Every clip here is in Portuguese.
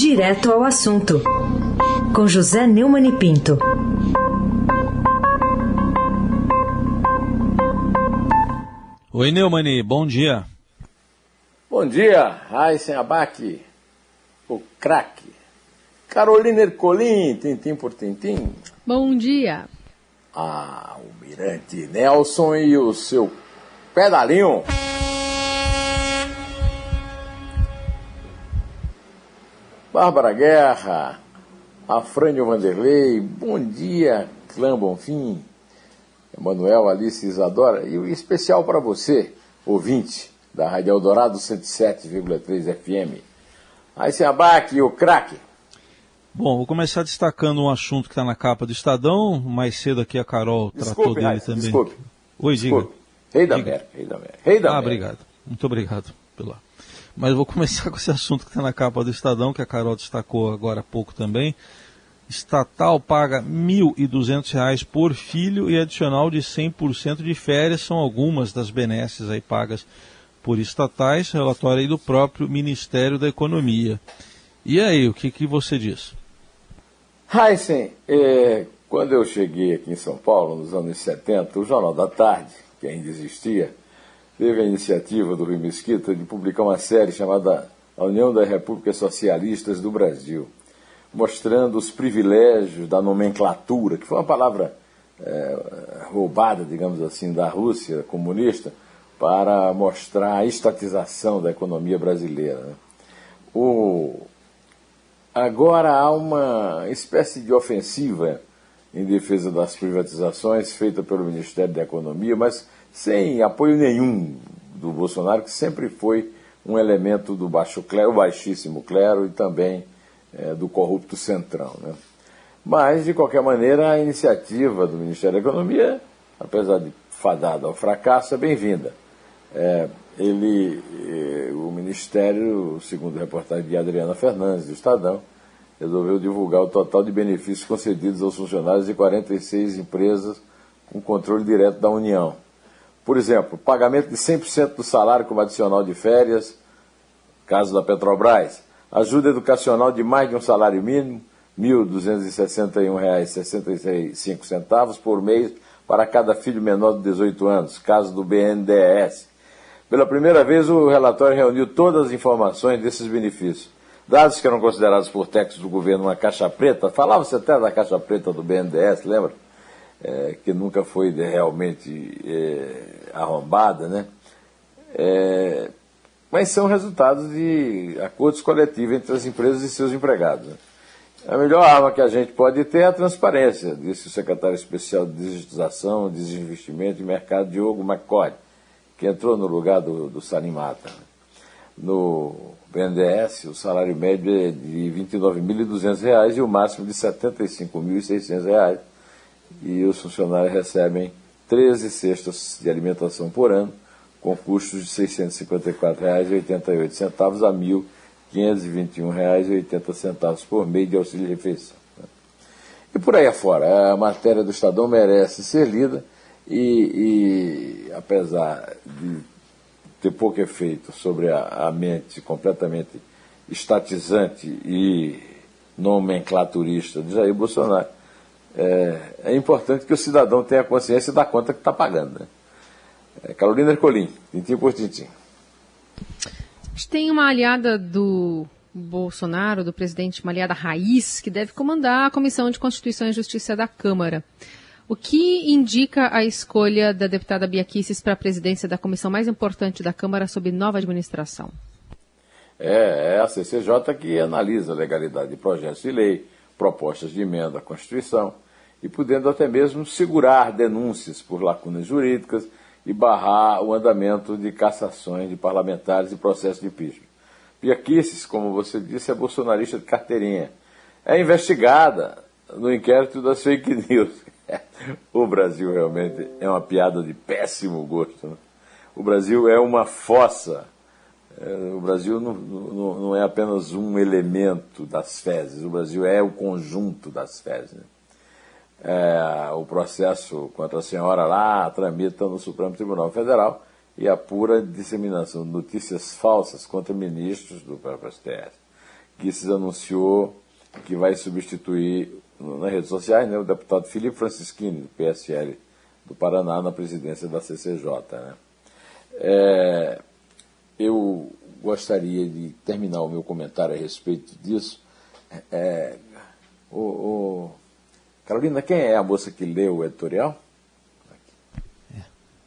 Direto ao assunto, com José Neumann e Pinto. Oi, Neumani, bom dia. Bom dia, Raíssen Abac, o craque. Carolina Ercolim, tintim por tintim. Bom dia. Ah, o Mirante Nelson e o seu pedalinho. Bárbara Guerra, Afrânio Vanderlei, bom dia, Clã Bonfim, Emanuel Alice Isadora, e o especial para você, ouvinte da Rádio Eldorado 107,3 FM. Aí se abaque o craque. Bom, vou começar destacando um assunto que está na capa do Estadão. Mais cedo aqui a Carol Desculpe, tratou dele Raíssa, também. Desculpe. Oi, diga. desculpe. Rei da Diga. América, rei da América. Rei da Ah, América. obrigado. Muito obrigado pela. Mas vou começar com esse assunto que está na capa do Estadão, que a Carol destacou agora há pouco também. Estatal paga 1.200 reais por filho e adicional de 100% de férias são algumas das benesses aí pagas por estatais, relatório aí do próprio Ministério da Economia. E aí, o que, que você diz? Heisen, é, quando eu cheguei aqui em São Paulo, nos anos 70, o Jornal da Tarde, que ainda existia, teve a iniciativa do Rui Mesquita de publicar uma série chamada A União das Repúblicas Socialistas do Brasil, mostrando os privilégios da nomenclatura, que foi uma palavra é, roubada, digamos assim, da Rússia comunista, para mostrar a estatização da economia brasileira. né? O, Agora há uma espécie de ofensiva em defesa das privatizações feita pelo Ministério da Economia, mas sem apoio nenhum do Bolsonaro, que sempre foi um elemento do baixo clero, baixíssimo clero e também eh, do corrupto centrão. Né? Mas, de qualquer maneira, a iniciativa do Ministério da Economia, apesar de fadada ao fracasso, é bem-vinda. É, ele, eh, o Ministério, segundo a reportagem de Adriana Fernandes, do Estadão, resolveu divulgar o total de benefícios concedidos aos funcionários de 46 empresas com controle direto da União. Por exemplo, pagamento de 100% do salário como adicional de férias, caso da Petrobras, ajuda educacional de mais de um salário mínimo, R$ 1.261,65 por mês para cada filho menor de 18 anos, caso do BNDES. Pela primeira vez, o relatório reuniu todas as informações desses benefícios. Dados que eram considerados por técnicos do governo uma caixa preta, falava-se até da caixa preta do BNDES, lembra? É, que nunca foi realmente é, arrombada, né? É, mas são resultados de acordos coletivos entre as empresas e seus empregados. né? A melhor arma que a gente pode ter é a transparência, disse o secretário especial de Digitização, Desinvestimento e Mercado, Diogo McCoy, que entrou no lugar do, do Salim Mata. né? No BNDES, o salário médio é de R$ 29.200 e o máximo de R$ 75.600. E os funcionários recebem 13 cestas de alimentação por ano, com custos de R$ 654,88 a R$ 1.521,80 por mês de auxílio refeição. né? E por aí afora, a matéria do Estadão merece ser lida e, e, apesar de ter pouco efeito sobre a, a mente completamente estatizante e nomenclaturista de Jair Bolsonaro, é, é importante que o cidadão tenha consciência da conta que está pagando. Né? É, Carolina Ercolim, tintim por tintim. A gente tem uma aliada do Bolsonaro, do presidente, uma aliada raiz, que deve comandar a Comissão de Constituição e Justiça da Câmara. O que indica a escolha da deputada Bia Kicis para a presidência da comissão mais importante da Câmara sob nova administração? É, é a CCJ que analisa a legalidade de projetos de lei, propostas de emenda à Constituição e podendo até mesmo segurar denúncias por lacunas jurídicas e barrar o andamento de cassações de parlamentares e processos de impeachment. Pia Kicis, como você disse, é bolsonarista de carteirinha. É investigada no inquérito das fake news. o Brasil realmente é uma piada de péssimo gosto. Né? O Brasil é uma fossa. É, o Brasil não, não, não, é apenas um elemento das fezes, o Brasil é o conjunto das fezes. Né? É, o processo contra a senhora lá tramita no Supremo Tribunal Federal e apura disseminação de notícias falsas contra ministros do próprio STF. que se anunciou que vai substituir nas redes sociais né, o deputado Felipe Francischini, do PSL do Paraná, na presidência da CCJ. Né? É, eu gostaria de terminar o meu comentário a respeito disso. É, o, o, Carolina, quem é a moça que leu o editorial?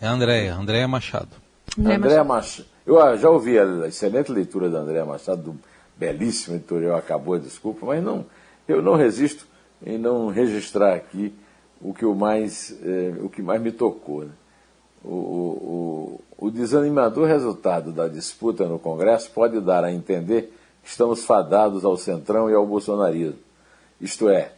É a Andréia, Andréia Machado. Andréia Machado. Eu já ouvi a excelente leitura da Andréia Machado, do belíssimo editorial Acabou, desculpa, mas não, eu não resisto em não registrar aqui o que, o mais, eh, o que mais me tocou. Né? O, o, o, desanimador resultado da disputa no Congresso pode dar a entender que estamos fadados ao centrão e ao bolsonarismo. Isto é,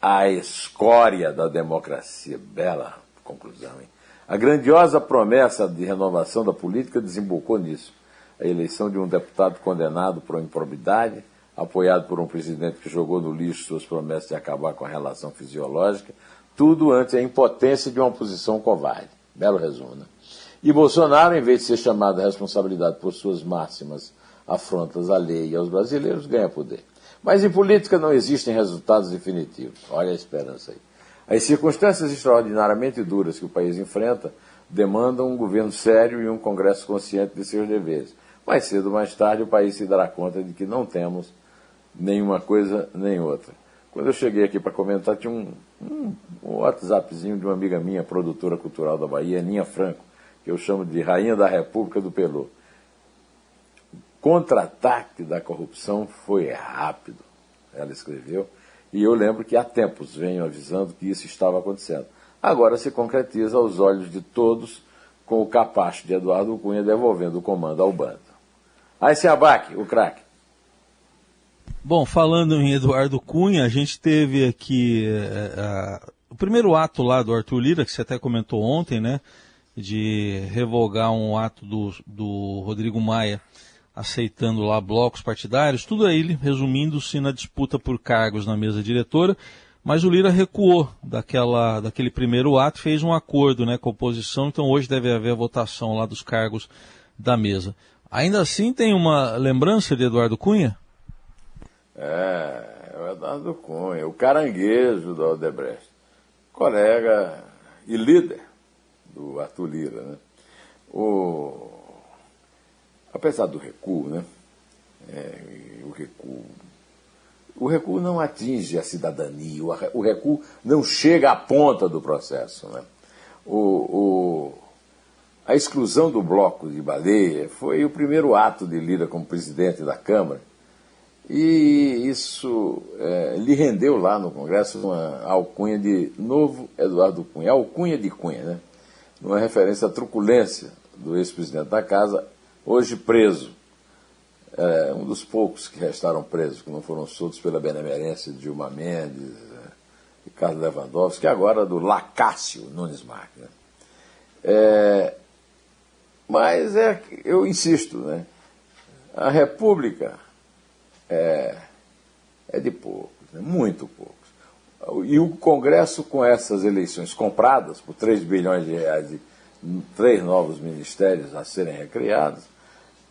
a escória da democracia. Bela conclusão, hein? A grandiosa promessa de renovação da política desembocou nisso. A eleição de um deputado condenado por improbidade, apoiado por um presidente que jogou no lixo suas promessas de acabar com a relação fisiológica, tudo ante a impotência de uma oposição covarde. Belo resumo, né? E Bolsonaro, em vez de ser chamado à responsabilidade por suas máximas afrontas à lei e aos brasileiros, ganha poder. Mas em política não existem resultados definitivos. Olha a esperança aí. As circunstâncias extraordinariamente duras que o país enfrenta demandam um governo sério e um Congresso consciente de seus deveres. Mais cedo ou mais tarde o país se dará conta de que não temos nenhuma coisa nem outra. Quando eu cheguei aqui para comentar, tinha um, um, um WhatsAppzinho de uma amiga minha, produtora cultural da Bahia, Ninha Franco, que eu chamo de Rainha da República do Pelô. Contra-ataque da corrupção foi rápido, ela escreveu, e eu lembro que há tempos venho avisando que isso estava acontecendo. Agora se concretiza aos olhos de todos com o capacho de Eduardo Cunha devolvendo o comando ao bando. Aí se abaque, o craque. Bom, falando em Eduardo Cunha, a gente teve aqui é, o primeiro ato lá do Arthur Lira, que você até comentou ontem, né? De revogar um ato do, do Rodrigo Maia aceitando lá blocos partidários, tudo aí resumindo-se na disputa por cargos na mesa diretora, mas o Lira recuou daquela, daquele primeiro ato, fez um acordo né, com a oposição, então hoje deve haver a votação lá dos cargos da mesa. Ainda assim tem uma lembrança de Eduardo Cunha? É, o Eduardo Cunha, o caranguejo do Aldebrecht, colega e líder do Arthur Lira. Né? O, apesar do recuo, né? É, o recuo. O recuo não atinge a cidadania, o recuo não chega à ponta do processo. Né? O, o, a exclusão do bloco de baleia foi o primeiro ato de Lira como presidente da Câmara, e isso é, lhe rendeu lá no Congresso uma alcunha de novo Eduardo Cunha, alcunha de Cunha, né? uma referência à truculência do ex-presidente da casa, hoje preso. É, um dos poucos que restaram presos, que não foram soltos pela benemerência de Dilma Mendes é, e Carlos Lewandowski, agora do Lacácio Nunes Marques. Né? É, mas é, eu insisto, né? a República é, é de poucos, né? muito poucos. E o Congresso, com essas eleições compradas por 3 bilhões de reais e três novos ministérios a serem recriados,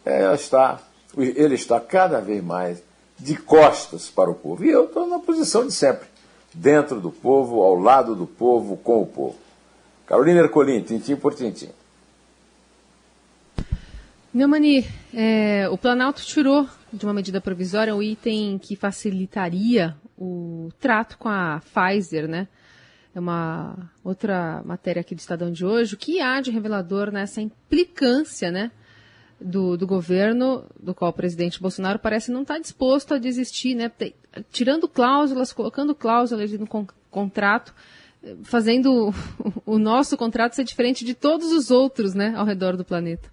é, está, ele está cada vez mais de costas para o povo. E eu estou na posição de sempre, dentro do povo, ao lado do povo, com o povo. Carolina Ercolim, tintim por tintim. Neumani, é, o Planalto tirou de uma medida provisória o item que facilitaria o trato com a Pfizer, né? É uma outra matéria aqui do Estadão de hoje. O que há de revelador nessa implicância, né? Do, do governo, do qual o presidente Bolsonaro parece não estar disposto a desistir, né? Tirando cláusulas, colocando cláusulas no con contrato, fazendo o nosso contrato ser diferente de todos os outros, né? Ao redor do planeta.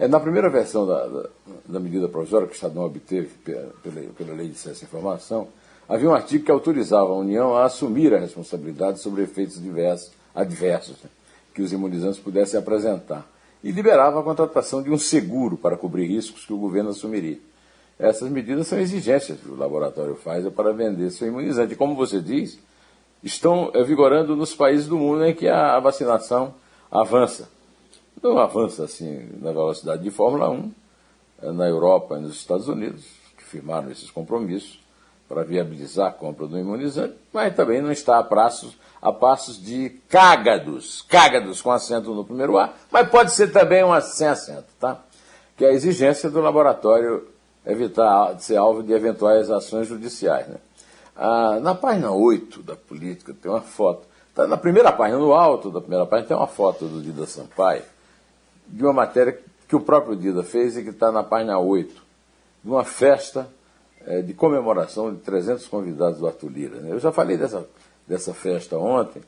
É, na primeira versão da, da, da, medida provisória que o Estadão obteve pela, pela Lei de Acesso à Informação, havia um artigo que autorizava a União a assumir a responsabilidade sobre efeitos diversos, adversos né, que os imunizantes pudessem apresentar e liberava a contratação de um seguro para cobrir riscos que o governo assumiria. Essas medidas são exigências que o laboratório faz para vender seu imunizante. Como você diz, estão vigorando nos países do mundo em que a vacinação avança não avança assim na velocidade de Fórmula 1 é, na Europa e nos Estados Unidos, que firmaram esses compromissos para viabilizar a compra do imunizante, mas também não está a passos, a passos de cágados, cágados com assento no primeiro A, mas pode ser também uma sem assento, tá? Que é a exigência do laboratório evitar ser alvo de eventuais ações judiciais. Né? Ah, na página 8 da política tem uma foto, tá na primeira página, no alto da primeira página, tem uma foto do Dida Sampaio, de uma matéria que o próprio Dida fez e que está na página 8, de uma festa é, de comemoração de 300 convidados do Arthur Lira. Né? Eu já falei dessa, dessa festa ontem,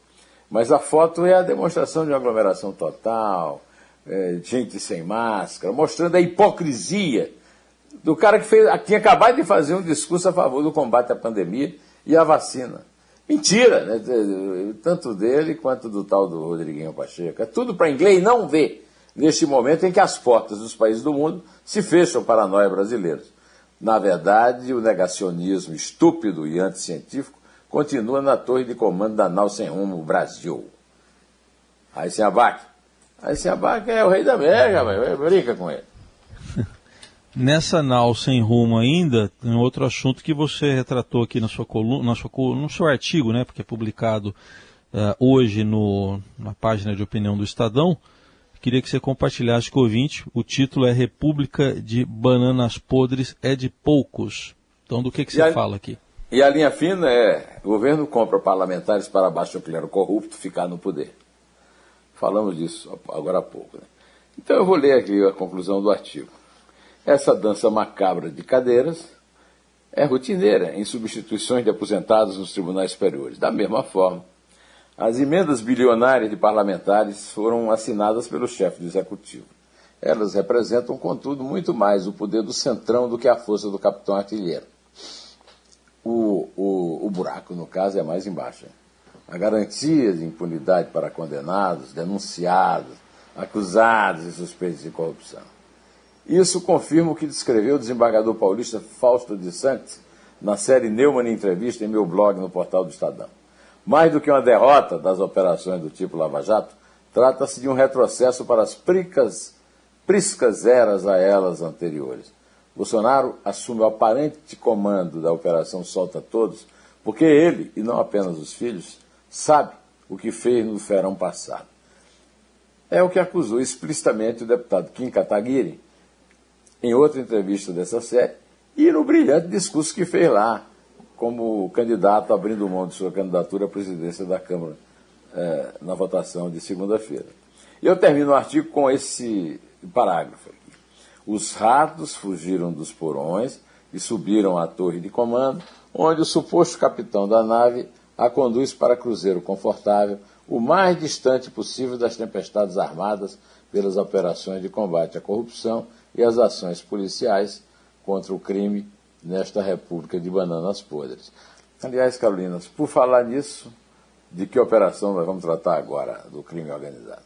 mas a foto é a demonstração de uma aglomeração total, é, gente sem máscara, mostrando a hipocrisia do cara que fez, tinha acabado de fazer um discurso a favor do combate à pandemia e à vacina. Mentira, né? tanto dele quanto do tal do Rodriguinho Pacheco. É tudo para inglês não ver neste momento em que as portas dos países do mundo se fecham para nós brasileiros. Na verdade, o negacionismo estúpido e anticientífico continua na torre de comando da nau sem rumo Brasil. Aí sem abaque. Aí sem abaque é o rei da América, mas brinca com ele. Nessa nau sem rumo ainda, tem outro assunto que você retratou aqui na sua coluna, na sua, no seu artigo, né, porque é publicado uh, hoje no, na página de opinião do Estadão, Queria que você compartilhasse com o ouvinte. O título é República de Bananas Podres é de poucos. Então, do que, que você a, fala aqui? E a linha fina é: o governo compra parlamentares para baixo clero corrupto ficar no poder. Falamos disso agora há pouco. Né? Então, eu vou ler aqui a conclusão do artigo. Essa dança macabra de cadeiras é rotineira em substituições de aposentados nos tribunais superiores. Da mesma forma, as emendas bilionárias de parlamentares foram assinadas pelo chefe do executivo. Elas representam, contudo, muito mais o poder do centrão do que a força do capitão artilheiro. O, o, o buraco, no caso, é mais embaixo. A garantia de impunidade para condenados, denunciados, acusados e suspeitos de corrupção. Isso confirma o que descreveu o desembargador paulista Fausto de Santos na série Neumann Entrevista em meu blog no portal do Estadão. Mais do que uma derrota das operações do tipo Lava Jato, trata-se de um retrocesso para as pricas, priscas eras a elas anteriores. Bolsonaro assume o aparente comando da Operação Solta Todos, porque ele, e não apenas os filhos, sabe o que fez no verão passado. É o que acusou explicitamente o deputado Kim Kataguiri em outra entrevista dessa série e no brilhante discurso que fez lá como candidato abrindo mão de sua candidatura à presidência da Câmara é, na votação de segunda-feira. Eu termino o artigo com esse parágrafo aqui. Os ratos fugiram dos porões e subiram à torre de comando, onde o suposto capitão da nave a conduz para cruzeiro confortável, o mais distante possível das tempestades armadas pelas operações de combate à corrupção e as ações policiais contra o crime nesta República de Bananas Podres. Aliás, Carolinas, por falar nisso, de que operação nós vamos tratar agora do crime organizado?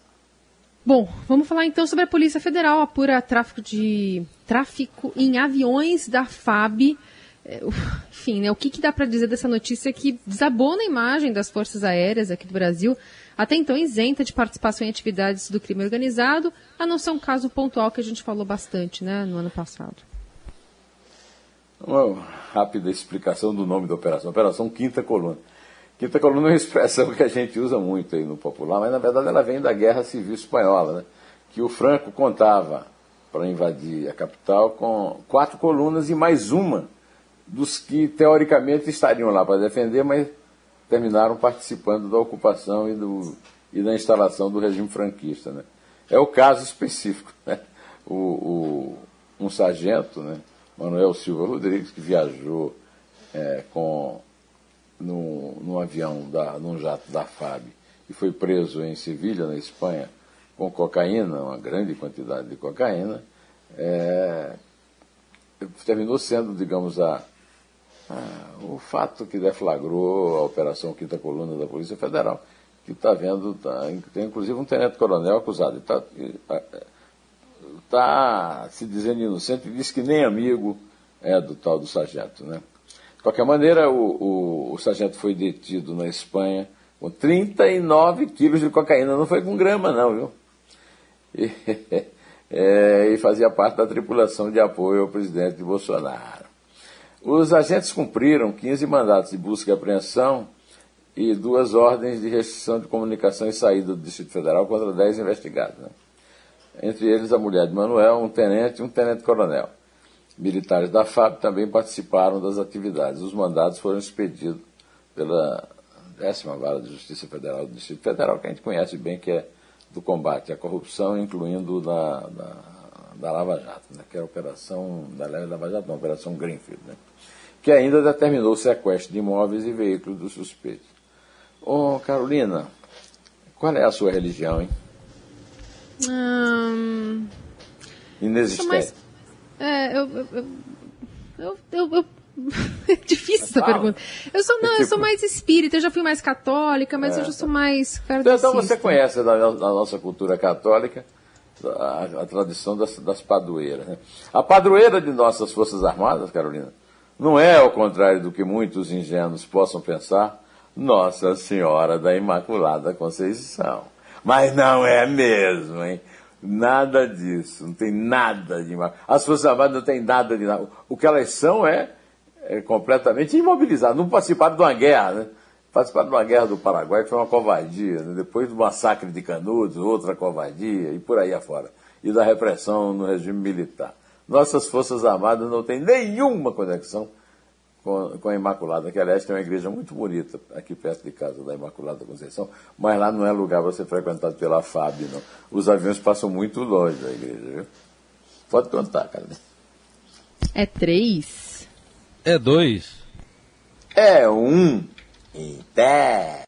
Bom, vamos falar então sobre a Polícia Federal apura tráfico de tráfico em aviões da FAB. É, enfim, né, o que, que dá para dizer dessa notícia que desabou na imagem das forças aéreas aqui do Brasil, até então isenta de participação em atividades do crime organizado, a não ser um caso pontual que a gente falou bastante né, no ano passado. Uma rápida explicação do nome da operação. Operação Quinta Coluna. Quinta Coluna é uma expressão que a gente usa muito aí no popular, mas na verdade ela vem da Guerra Civil Espanhola, né? que o Franco contava para invadir a capital com quatro colunas e mais uma dos que teoricamente estariam lá para defender, mas terminaram participando da ocupação e, do, e da instalação do regime franquista. Né? É o caso específico. Né? O, o, um sargento, né? Manuel Silva Rodrigues, que viajou é, com, num, num avião, da, num jato da FAB, e foi preso em Sevilha, na Espanha, com cocaína, uma grande quantidade de cocaína, é, terminou sendo, digamos, a, a, o fato que deflagrou a Operação Quinta Coluna da Polícia Federal, que está vendo, tá, tem inclusive um tenente-coronel acusado. Está está se dizendo inocente e diz que nem amigo é do tal do sargento. Né? De qualquer maneira, o, o, o sargento foi detido na Espanha com 39 quilos de cocaína. Não foi com grama, não, viu? E, é, e fazia parte da tripulação de apoio ao presidente Bolsonaro. Os agentes cumpriram 15 mandatos de busca e apreensão e duas ordens de restrição de comunicação e saída do Distrito Federal contra 10 investigados. Né? Entre eles a mulher de Manuel, um tenente e um tenente-coronel. Militares da FAB também participaram das atividades. Os mandados foram expedidos pela décima vara de Justiça Federal do Distrito Federal, que a gente conhece bem, que é do combate à corrupção, incluindo da, da, da Lava Jato, né? que é a operação da Lava Jato, não, a operação Greenfield, né? que ainda determinou o sequestro de imóveis e veículos dos suspeitos. Ô, Carolina, qual é a sua religião, hein? Hum, Inexistente. mais- é, eu, eu, eu, eu, eu- eu- é difícil essa pergunta. Eu sou, não, eu Tipo- sou mais espírita, eu já fui mais católica, mas É, eu já sou mais Então, então você conhece da, da nossa cultura católica a, a tradição das, das padroeiras. Né? A padroeira de nossas Forças Armadas, Carolina, não é, ao contrário do que muitos ingênuos possam pensar, Nossa Senhora da Imaculada Conceição. Mas não é mesmo, hein? Nada disso, não tem nada de imaculada. As Forças Armadas não têm nada de nada. O que elas são é, é completamente imobilizadas. Não participaram de uma guerra, né? Participaram de uma guerra do Paraguai, que foi uma covardia. Né? Depois do massacre de Canudos, outra covardia, e por aí afora. E da repressão no regime militar. Nossas Forças Armadas não têm nenhuma conexão com, com a Imaculada, que aliás tem uma igreja muito bonita aqui perto de casa da Imaculada Conceição, mas lá não é lugar para ser frequentado pela FAB, não. Os aviões passam muito longe da igreja, viu? Pode contar, cara. É três? É dois. É um em pé.